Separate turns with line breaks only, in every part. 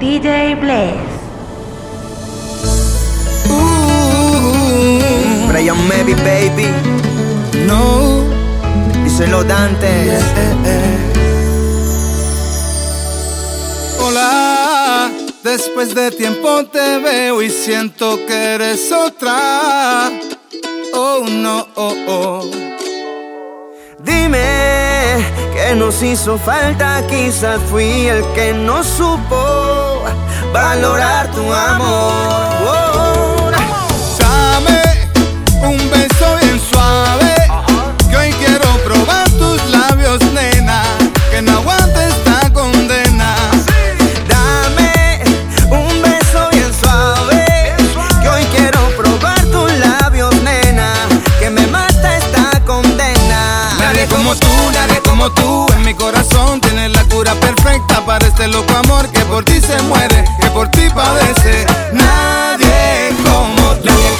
DJ Bless.
Brian Maybe Baby.
No.
Díselo Dante.
Hola, después de tiempo te veo y siento que eres otra. Oh no, oh, oh.
Dime que nos hizo falta, quizás fui el que no supo valorar tu amor.
Dame un beso bien suave. Que hoy quiero probar tus labios, nena. Que no como tú, nadie como tú. En mi corazón tienes la cura perfecta para este loco amor que por ti se muere, que por ti padece. Nadie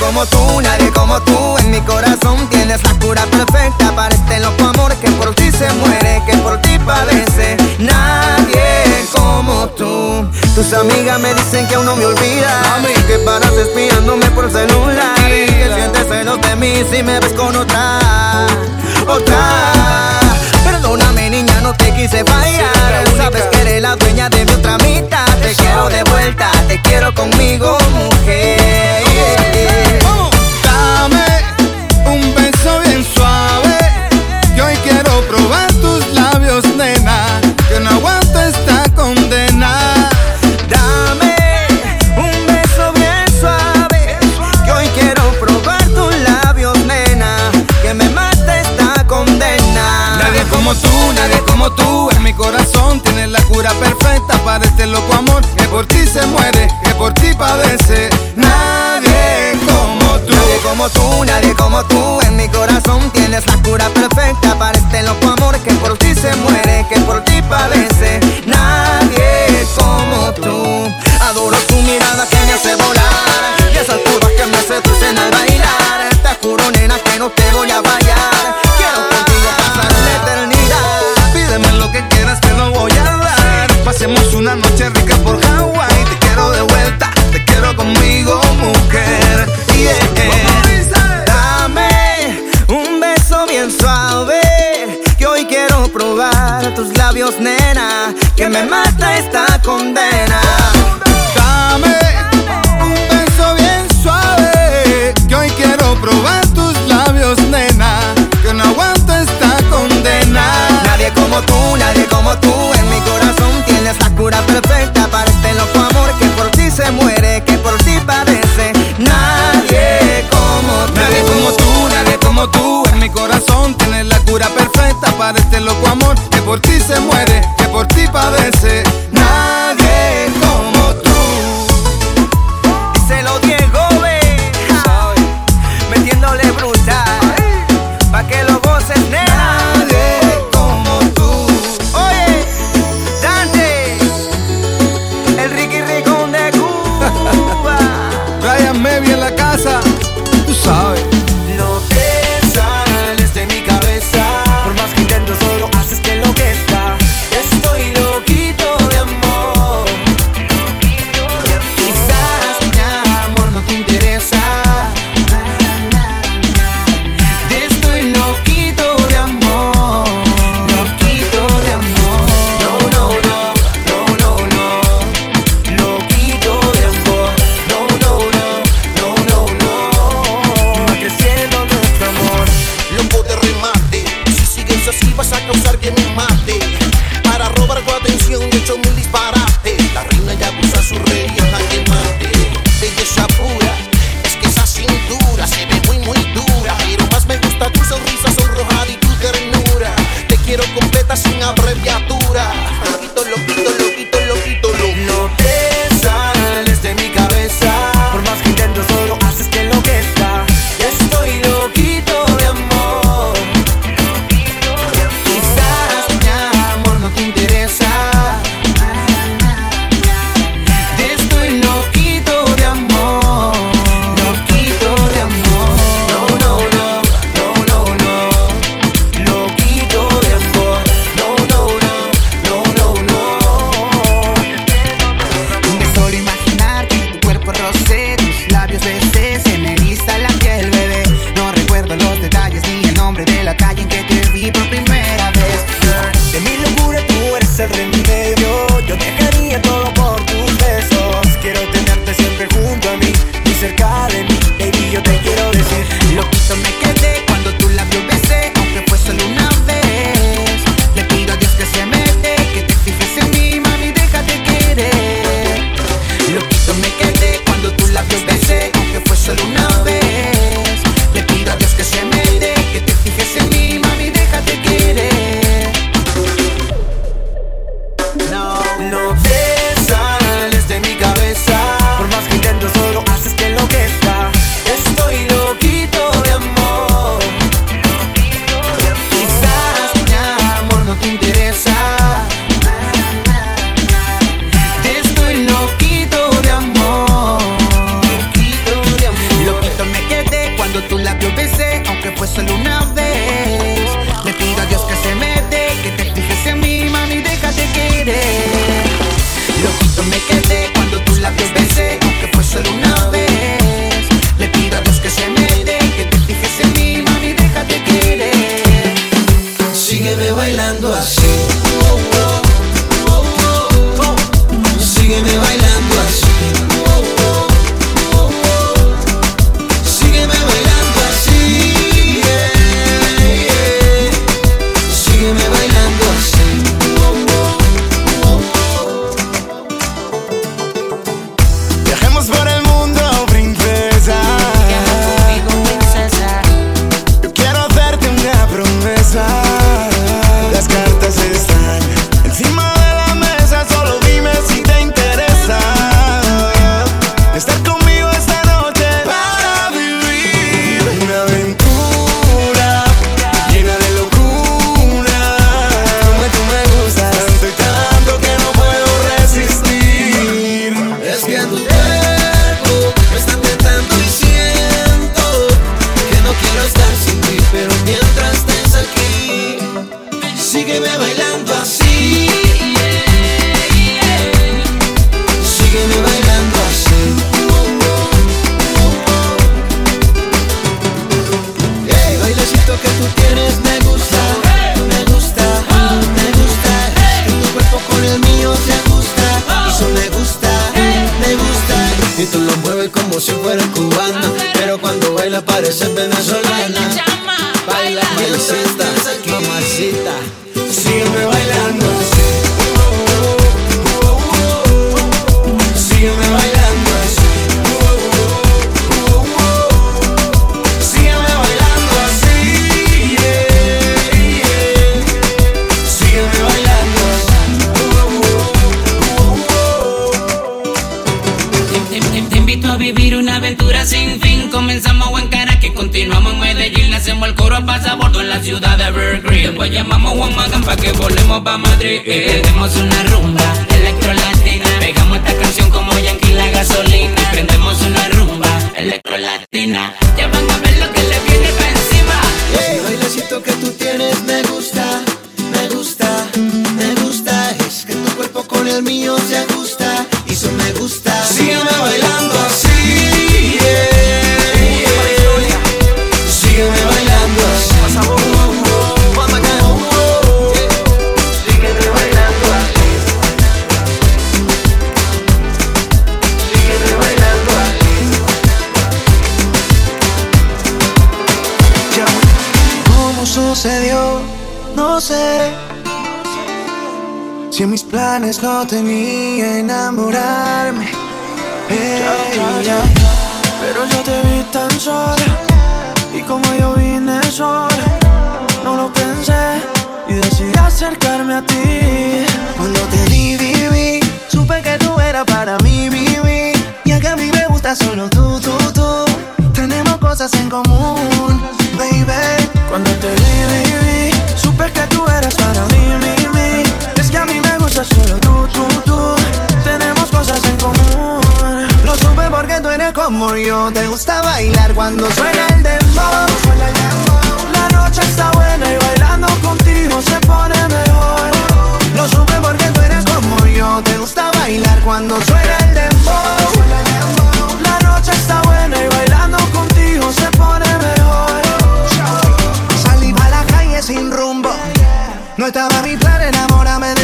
como tú.
Nadie como tú, en mi corazón tienes la cura perfecta para este loco amor que por ti se muere, que por ti padece. Nadie como tú. Tus amigas me dicen que aún no me olvidas, que paras espiándome por celular y que sientes celos de mí si me ves con otra, otra. Perdóname niña, no te quise fallar, sabes que eres la dueña de mi otra mitad. Te quiero de vuelta, te quiero conmigo, mujer.
Dame un beso bien suave. Que hoy quiero probar tus labios, nena. Que no aguanto esta condena.
Dame un beso bien suave, que hoy quiero probar tus labios, nena, que me mata esta condena.
Nadie como tú, nadie como tú. En mi corazón tienes la cura perfecta para este loco amor que por ti se muere, que por ti padece. Como tú,
nadie como tú, en mi corazón tienes la cura
somos una murió. Te
gusta
bailar cuando suena el dembow. La noche está buena y bailando contigo se pone mejor. Lo supe porque tú eres como yo. Te gusta bailar cuando suena el dembow. La noche está buena y bailando contigo se pone mejor. Salí a la calle sin rumbo. No estaba mi plan enamorarme de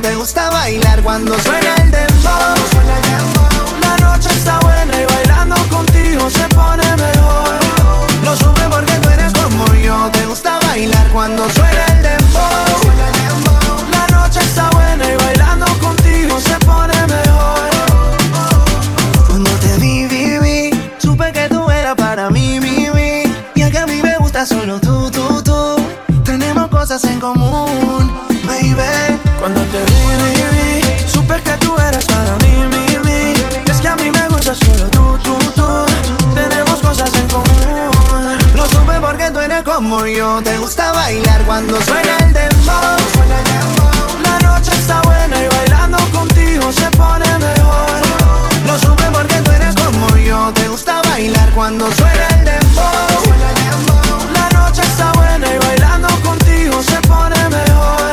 te gusta bailar cuando suena el dembow. La noche está buena y bailando contigo se pone mejor. Lo supe porque tú eres como yo. Te gusta bailar cuando suena
como yo te gusta bailar cuando suena el dembow. La noche está buena y bailando contigo se pone mejor. Lo supe porque tú eres como yo, te gusta bailar cuando suena el dembow. La noche está buena y bailando contigo se pone mejor.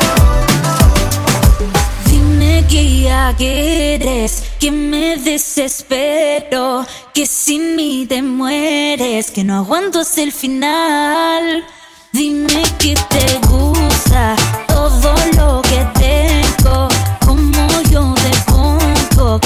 Dime qué ya quieres que me des desespero, que sin mí te mueres, que no aguanto hasta el final. Dime que te gusta todo lo que tengo, como yo te pongo.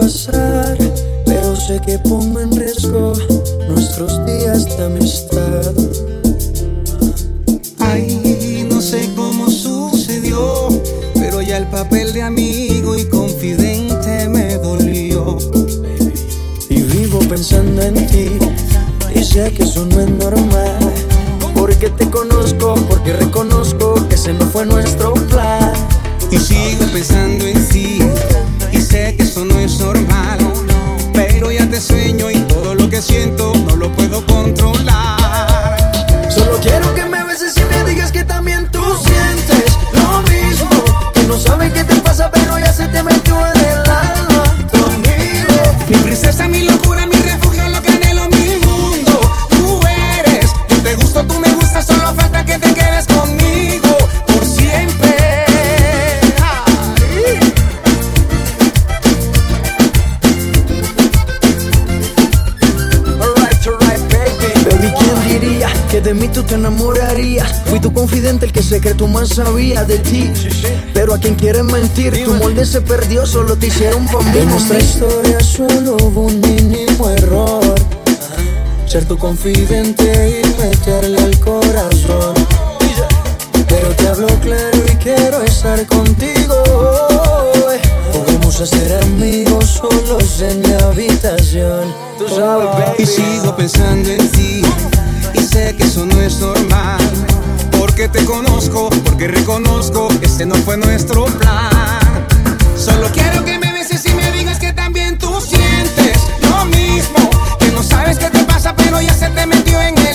pasar. quieren mentir. Tu molde se perdió, solo te hicieron pan En nuestra historia solo hubo un mínimo error. Ser tu confidente y meterle al corazón. Pero te hablo claro y quiero estar contigo. Podemos hacer amigos solos en mi habitación. Tú sabes.
Y sigo pensando en ti. te porque reconozco, ese no fue nuestro plan. Solo quiero que me beses y me digas que también tú sientes lo mismo, que no sabes qué te pasa, pero ya se te metió en el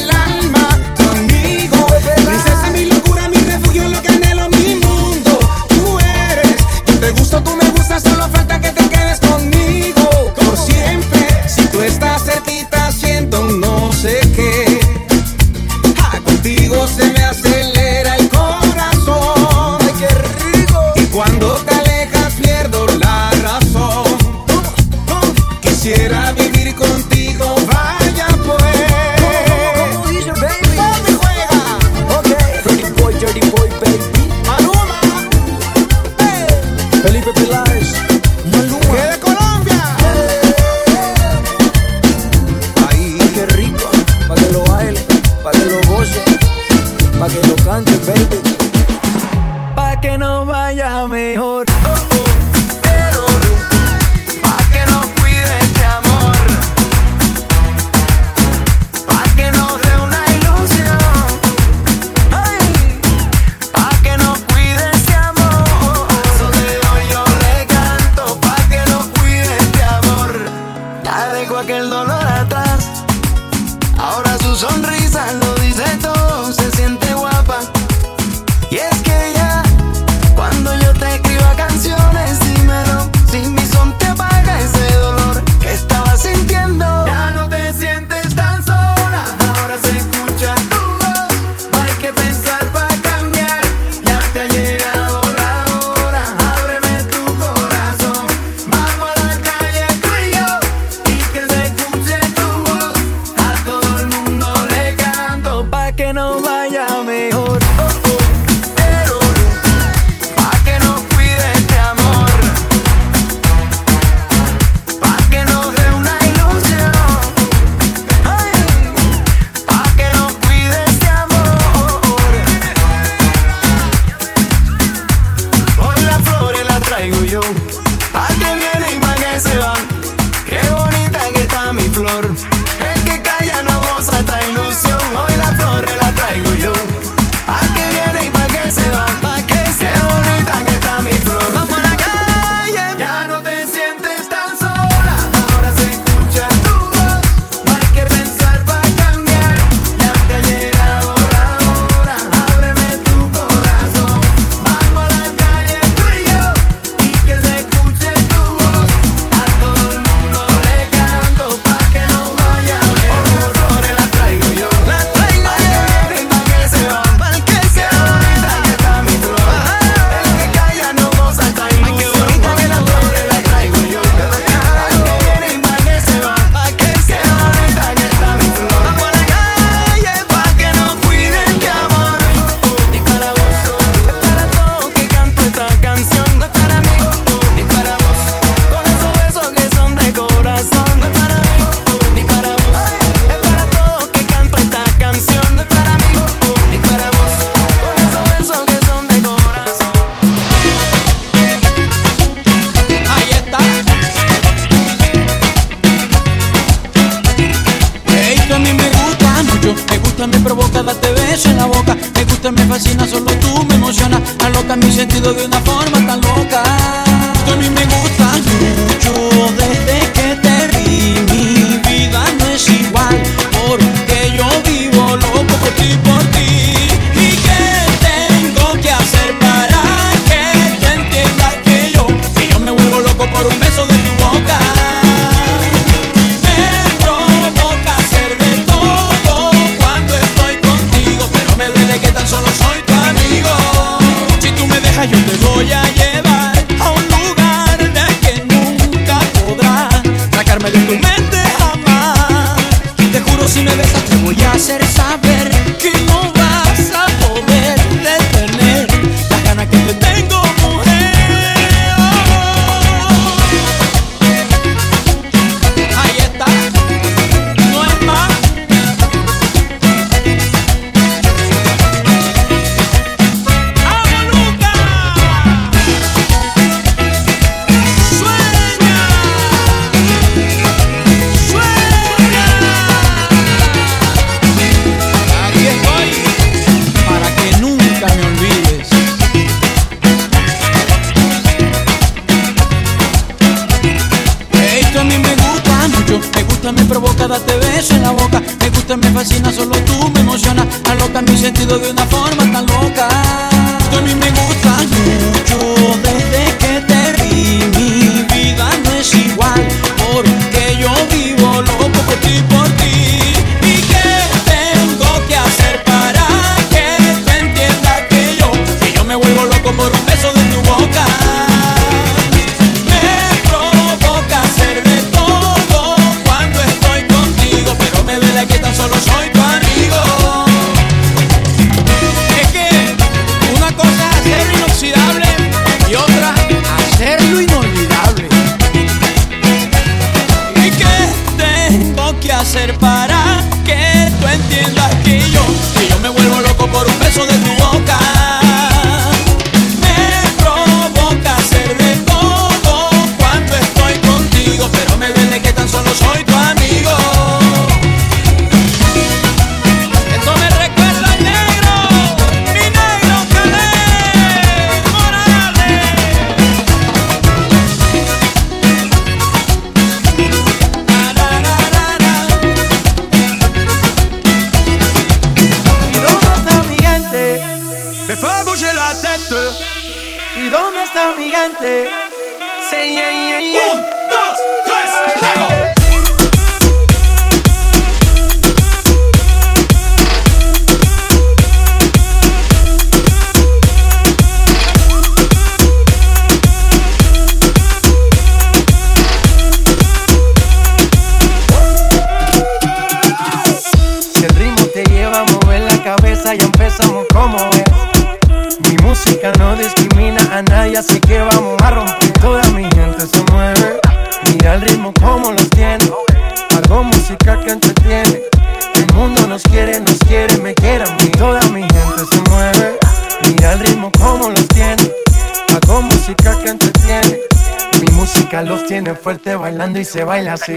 se
baila así.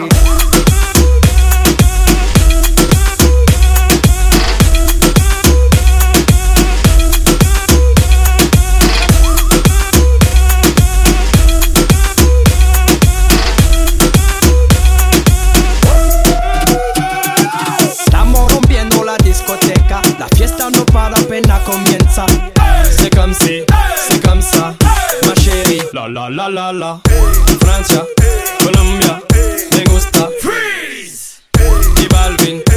Balvin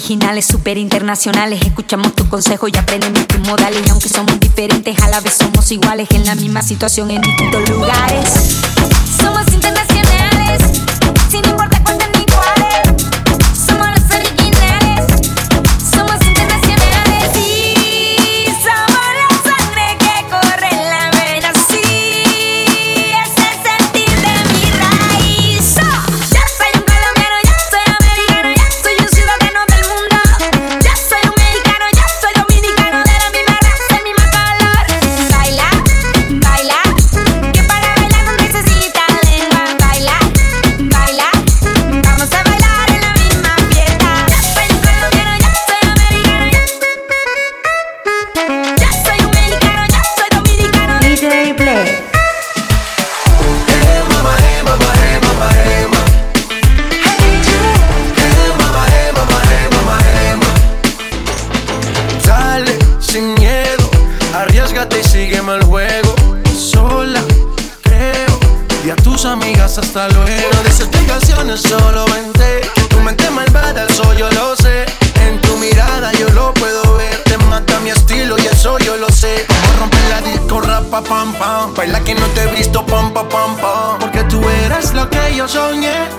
originales, super internacionales. Escuchamos tu consejo y aprendemos tus modales. Y aunque somos diferentes, a la vez somos iguales. En la misma situación, en distintos lugares. Somos internacionales, sin importar cuánto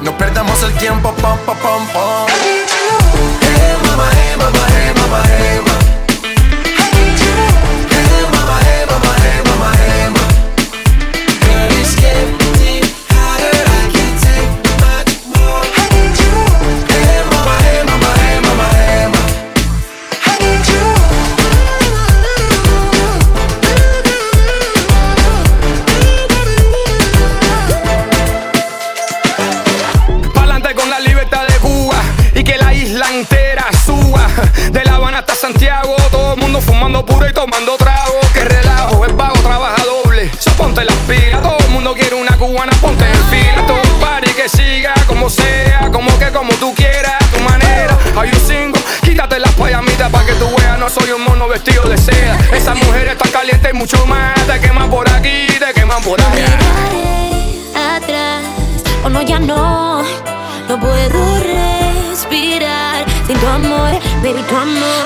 No
perdamos el tiempo,
pom, pom, pom, pom. No soy un mono vestido de seda. Esa mujer está caliente y mucho más, te queman por aquí, te queman por allá.
atrás. O no ya no. No puedo respirar. Sin tu amor baby tu amor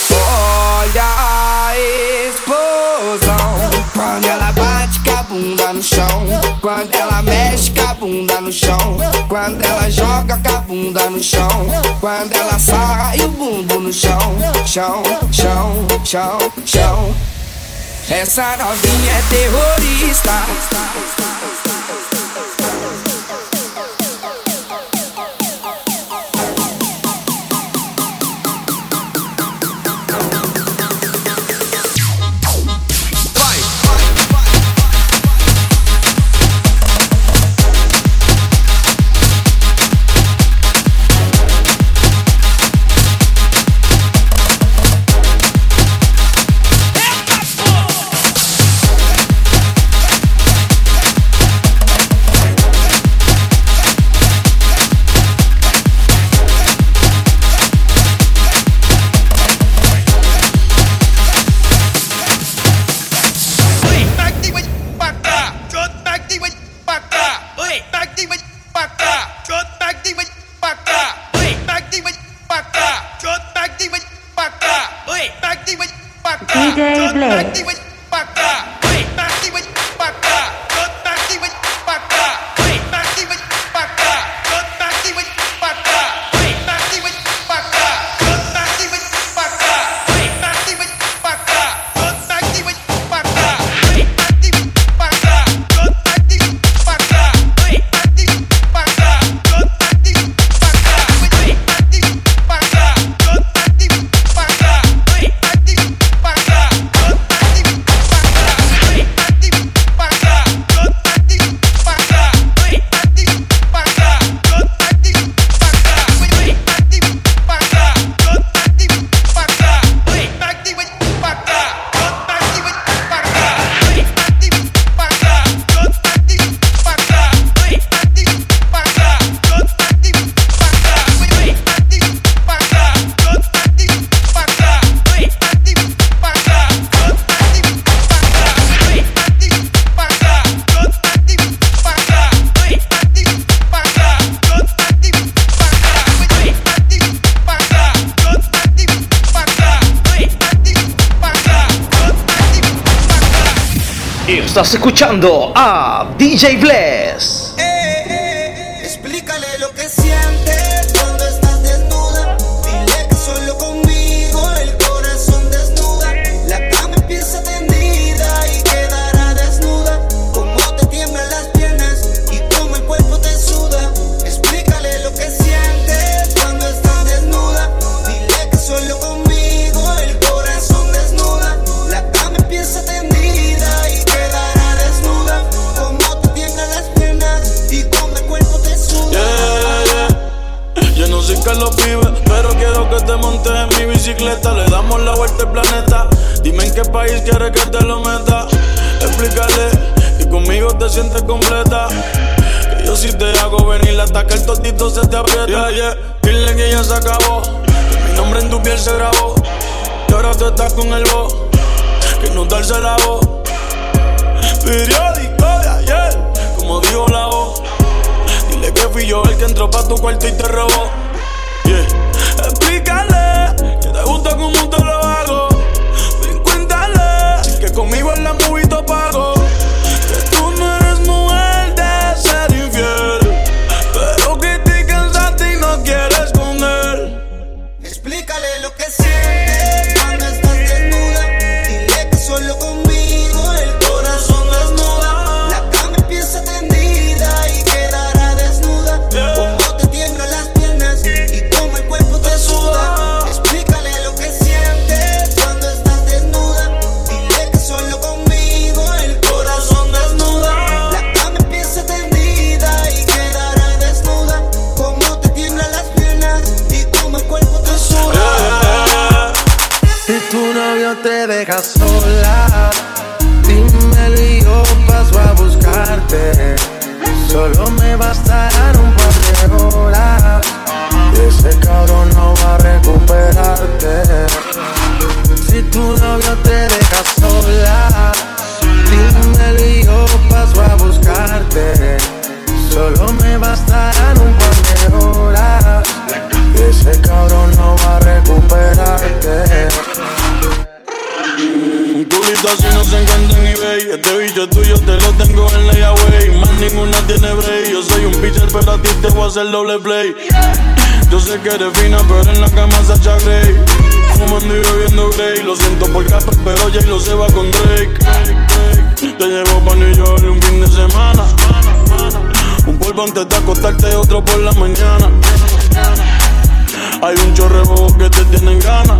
Olha a explosão. Quando ela bate com a bunda no chão. Quando ela mexe com a bunda no chão. Quando ela joga com a bunda no chão. Quando ela e o bumbum no chão. Chão, chão, chão, chão. Essa novinha é terrorista
escuchando a DJ Bless.
Bicicleta. Le damos la vuelta al planeta. Dime en qué país quieres que te lo meta. Explícale y conmigo te sientes completa. Que yo si te hago venir hasta que el totito se te aprieta. Yeah, yeah. Dile que ya se acabó. Que mi nombre en tu piel se grabó. Y ahora tú estás con el voz. Que no darse la voz. Periódico de ayer, como dijo la voz. Dile que fui yo el que entró pa' tu cuarto y te robó. Yeah. Explícale que te gusta como te lo hago. Cuéntale que conmigo en la movie
Solo
me bastarán un par de horas. Ese cabrón no va a recuperarte. Si tu novio te deja sola, dímelo y yo paso a buscarte. Solo me bastarán un par de horas. Ese cabrón no va a recuperarte.
Un culito así no se encuentra en eBay. Este bicho tuyo te lo tengo en layaway. Más ninguna tiene break. Yo soy un pitcher, pero a ti te voy a hacer doble play. Yo sé que eres fina, pero en la cama Sacha Grey. Fumando y bebiendo Grey. Lo siento por capa, pero ya lo se va con Drake. Te llevo pa' New York un fin de semana. Un polvo antes de acostarte, otro por la mañana. Hay un chorrebo que te tienen ganas.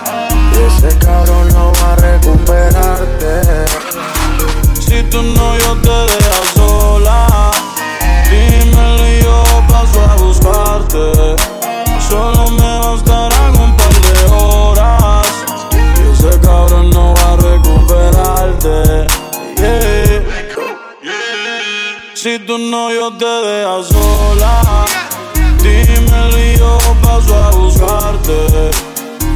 Ese cabrón no va a recuperarte.
Si tu novio te deja sola, dímelo y yo paso a buscarte. Solo me bastarán un par de horas. Ese cabrón no va a recuperarte. Si tu novio te deja sola, dime y yo paso a buscarte.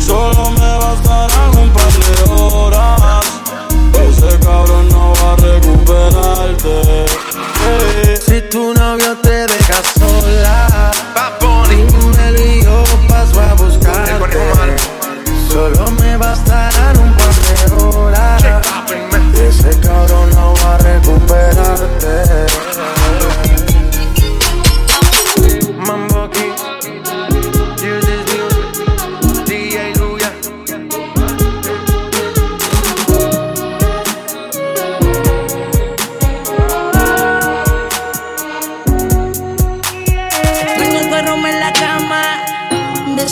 Solo me bastarán un par de horas. Ese cabrón no va a recuperarte.
Si tu novio te deja sola, dímelo y yo paso a buscarte. Solo me bastarán un par de horas. Ese cabrón no va a recuperarte.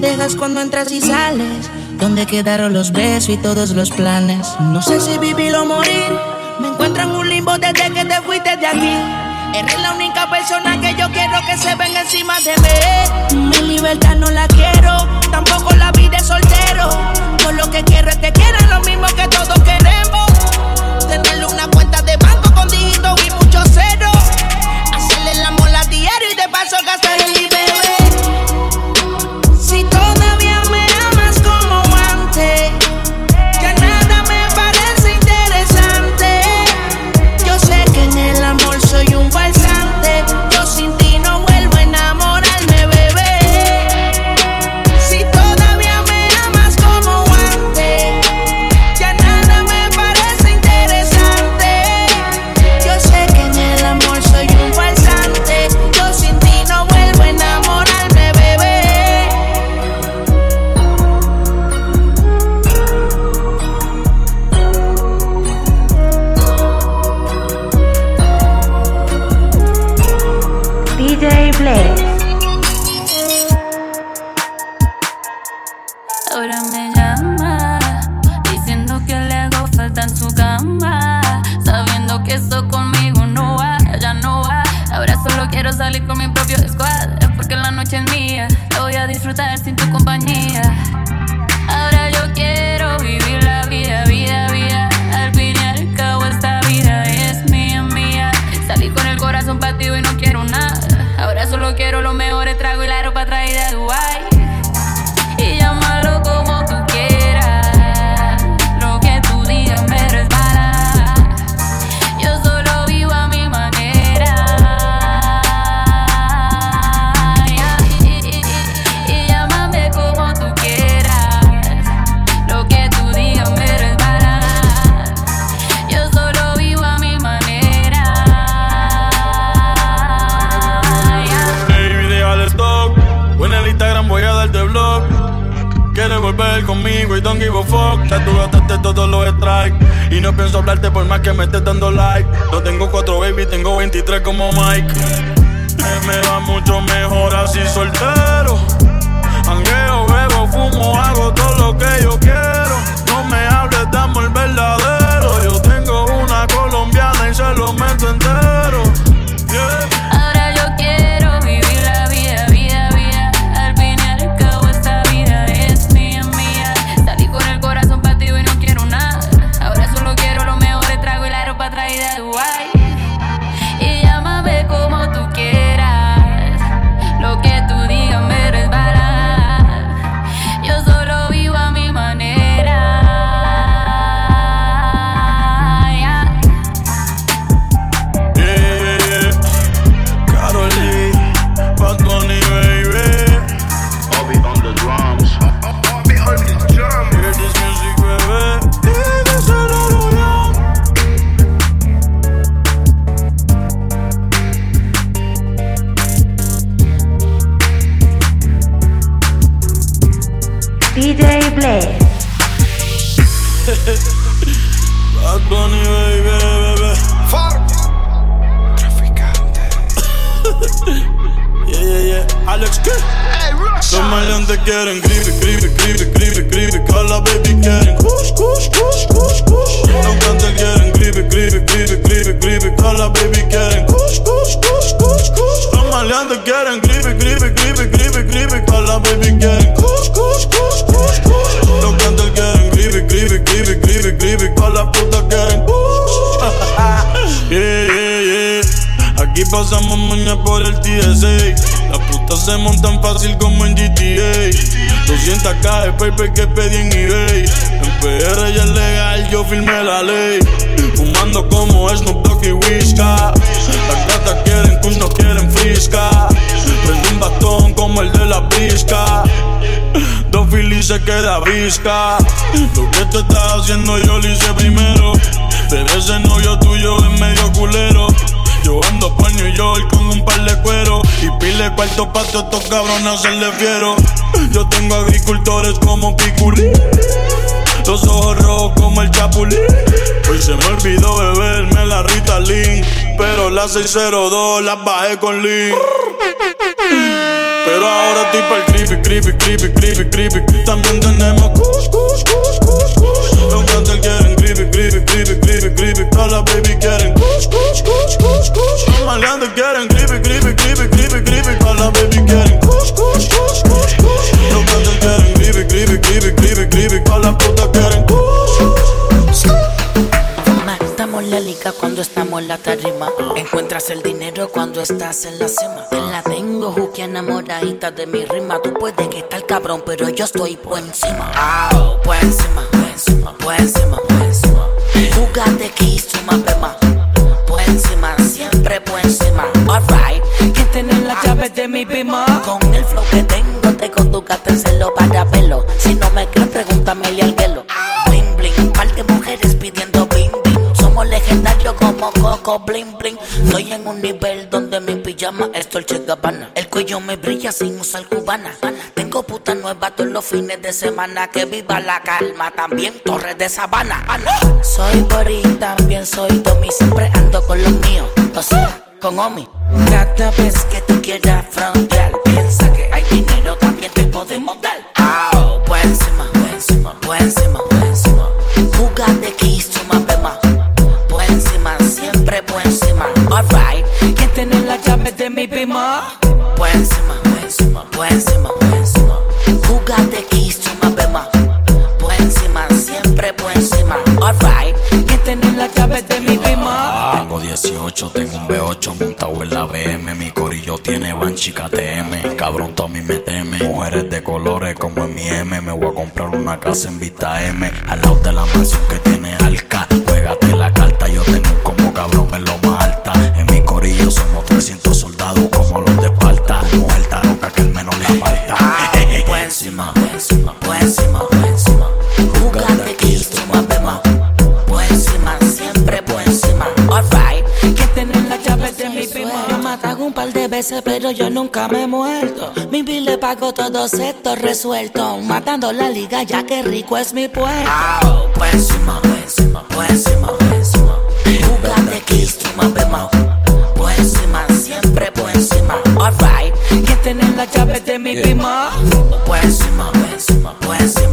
Dejas cuando entras y sales. Donde quedaron los besos y todos los planes. No sé si vivir o morir. Me encuentro en un limbo desde que te fuiste de aquí. Eres la única persona que yo quiero que se venga encima de mí. Mi libertad no la quiero, tampoco la vida de soltero. Yo lo que quiero es que quieran lo mismo que todos queremos. Tenerle una cuenta de banco con dígitos
tragos y la ropa traída de Dubai.
Todos los strikes. Y no pienso hablarte por más que me estés dando like. No tengo cuatro baby, tengo 23 como Mike. Me, va mucho mejor así soltero. Angueo, bebo, fumo, hago todo lo que yo quiero. Maleantes quieren gripe, gripe, gripe, gripe, gripe. Cala, baby, quieren kush, kush, kush, kush, kush. Los cantantes quieren gripe, gripe, gripe, gripe, gripe. Cala, baby, quieren kush, kush, kush, kush, kush. Los maleantes quieren gripe, gripe, gripe, gripe, gripe. Cala, baby, kush, quieren. Yeah, yeah, yeah. Aquí pasamos mañana por el TSA. Se montan fácil como en GTA. 200k de paper que pedí en eBay. En PR ya es legal, yo firmé la ley. Fumando como Snoop Dogg y Whiska. Las gatas quieren kush, no quieren frisca. Prende un bastón como el de la brisca. Dos filis se queda visca. Lo que tú estás haciendo yo lo hice primero. Pero ese novio tuyo es medio culero. Yo ando por New York con un par de cuero Y pile cuarto pa' estos cabrones hacerle fiero. Yo tengo agricultores como Piculín Los ojos rojos como el chapulín. Hoy se me olvidó beberme la Ritalin Pero la 602 la bajé con Lean pero ahora estoy pa'l creepy, creepy, creepy, creepy, creepy También tenemos kush, kush, kush, kush, kush. Los quieren creepy, creepy, creepy, creepy, creepy. Todas las baby quieren kush, kush, kush, kush, kush Los maleantes quieren creepy, creepy, creepy, creepy, creepy Todas las baby quieren kush, kush, kush, kush, kush Los cantantes quieren creepy, creepy, creepy, creepy, creepy Todas las putas quieren kush
Matamos la liga cuando estamos en la tarima. Encuentras el dinero cuando estás en la cima. Te la tengo, Juki, enamoradita de mi rima. Tú puedes que estar cabrón, pero yo estoy por encima. Au, por encima, por encima, por encima, por encima. Jugate que hizo más bema. Encima, siempre por encima. Alright, que tener las llaves de mi bima. Con el flow que tengo, te conduzcaste en celo para pelo. Si no me crees, pregúntame al hielo. Bling, bling, par de mujeres pidiendo bling, bling. Somos legendarios como Coco, bling, bling. Estoy en un nivel donde mi pijama es Dolce Gabbana. El cuello me brilla sin usar cubana. Puta nueva todos los fines de semana. Que viva la calma, también Torres de Sabana. Soy Bori, también soy Tommy. Siempre ando con los míos, o sea, con Omi. Cada vez que tú quieras frontear, piensa que hay dinero, también te podemos dar. Au, por encima, por encima, por encima, por encima. Jugate que más bema. Por encima, siempre por encima. Alright, que tener las llaves de mi bima. Por encima, por encima, por encima, por encima.
18, tengo un B8 montado en la BM. Mi corillo tiene Banshee KTM. Cabrón, tú a me teme. Mujeres de colores como en mi M. Me voy a comprar una casa en Vista M. Al lado de la mansión que tiene Alca. Juégate la carta, yo tengo como cabrón en lo más alta. En mi corillo somos 300 soldados como los de Esparta. Mujer tan loca que el menos le.
Por encima, encima.
pero yo nunca me he muerto. Mi bill le pago todos estos resueltos. Matando la liga, ya que rico es mi pueblo. Oh, pues encima, encima, pues encima, siempre pues encima. Alright, que tienen la llave de mi prima. Pues encima, encima, pues encima.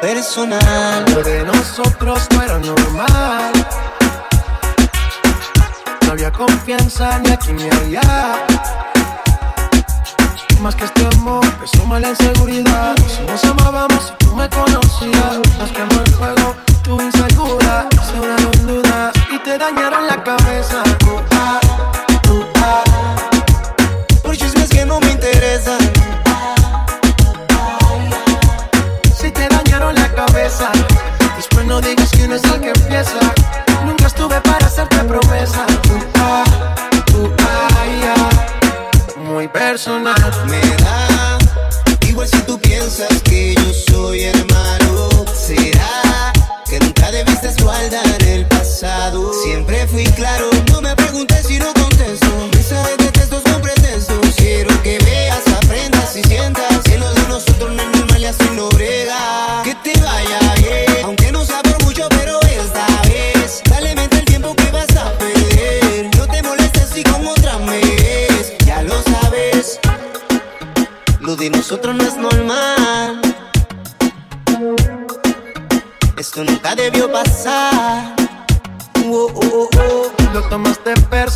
personal.
Lo de nosotros no era normal. No había confianza ni aquí ni allá. Más que este amor, que suma la inseguridad. Si nos amábamos, y tú me conocías. Nos quemó el fuego, tú insegura. Sobraron dudas y te dañaron la cabeza. Oh, ah. Después no digas que uno es el que empieza. Nunca estuve para hacerte promesa. Tu pa, ah, tu aya, ah. muy personal.
Me da igual si tú piensas que yo soy hermano. Será que nunca debiste guardar el pasado. Siempre fui claro.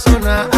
persona.